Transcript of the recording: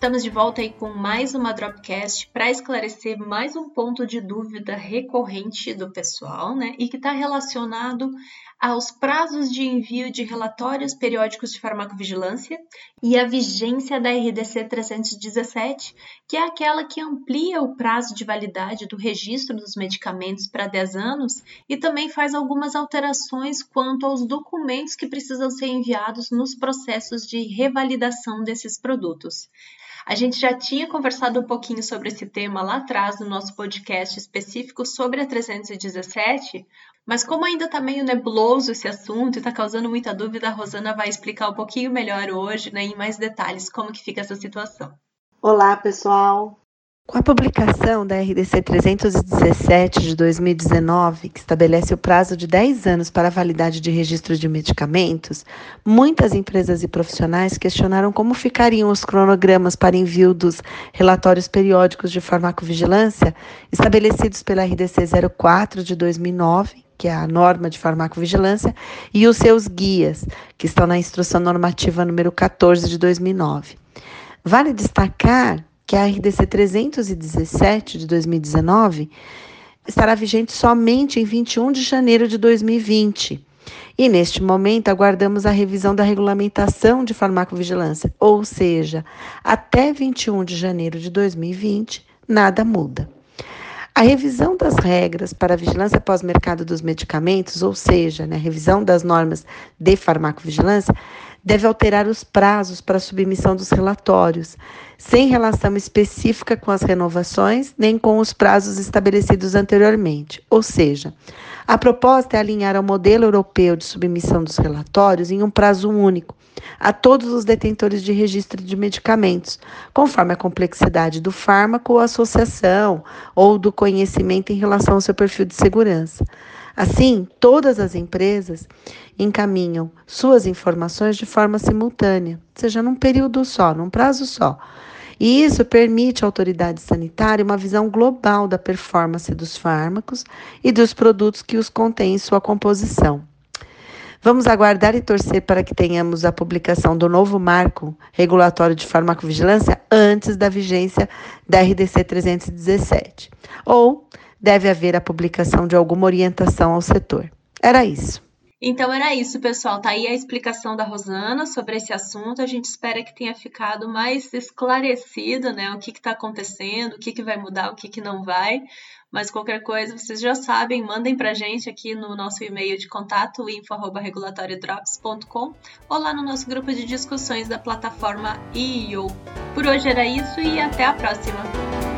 Estamos de volta aí com mais uma Dropcast para esclarecer mais um ponto de dúvida recorrente do pessoal, né? E que está relacionado aos prazos de envio de relatórios periódicos de farmacovigilância e a vigência da RDC 317, que é aquela que amplia o prazo de validade do registro dos medicamentos para 10 anos e também faz algumas alterações quanto aos documentos que precisam ser enviados nos processos de revalidação desses produtos. A gente já tinha conversado um pouquinho sobre esse tema lá atrás no nosso podcast específico sobre a 317, mas como ainda está meio nebuloso esse assunto e está causando muita dúvida, a Rosana vai explicar um pouquinho melhor hoje, né, em mais detalhes, como que fica essa situação. Olá, pessoal. Com a publicação da RDC 317 de 2019, que estabelece o prazo de 10 anos para a validade de registro de medicamentos, muitas empresas e profissionais questionaram como ficariam os cronogramas para envio dos relatórios periódicos de farmacovigilância estabelecidos pela RDC 04 de 2009 que é a norma de farmacovigilância, e os seus guias, que estão na instrução normativa número 14 de 2009. Vale destacar que a RDC 317 de 2019 estará vigente somente em 21 de janeiro de 2020. E neste momento aguardamos a revisão da regulamentação de farmacovigilância, ou seja, até 21 de janeiro de 2020, nada muda. A revisão das regras para a vigilância pós-mercado dos medicamentos, ou seja, né, a revisão das normas de farmacovigilância, deve alterar os prazos para a submissão dos relatórios, sem relação específica com as renovações nem com os prazos estabelecidos anteriormente. Ou seja, a proposta é alinhar ao modelo europeu de submissão dos relatórios em um prazo único a todos os detentores de registro de medicamentos, conforme a complexidade do fármaco ou associação ou do conhecimento em relação ao seu perfil de segurança. Assim, todas as empresas encaminham suas informações de forma simultânea, seja num período só, num prazo só. E isso permite à autoridade sanitária uma visão global da performance dos fármacos e dos produtos que os contêm em sua composição. Vamos aguardar e torcer para que tenhamos a publicação do novo marco regulatório de farmacovigilância antes da vigência da RDC 317. Ou deve haver a publicação de alguma orientação ao setor. Era isso. Então era isso, pessoal. Tá aí a explicação da Rosana sobre esse assunto. A gente espera que tenha ficado mais esclarecido, né? O que está acontecendo, o que, que vai mudar, o que, que não vai. Mas qualquer coisa, vocês já sabem, mandem pra gente aqui no nosso e-mail de contato, info.regulatoriodrops.com ou lá no nosso grupo de discussões da plataforma IO. Por hoje era isso e até a próxima!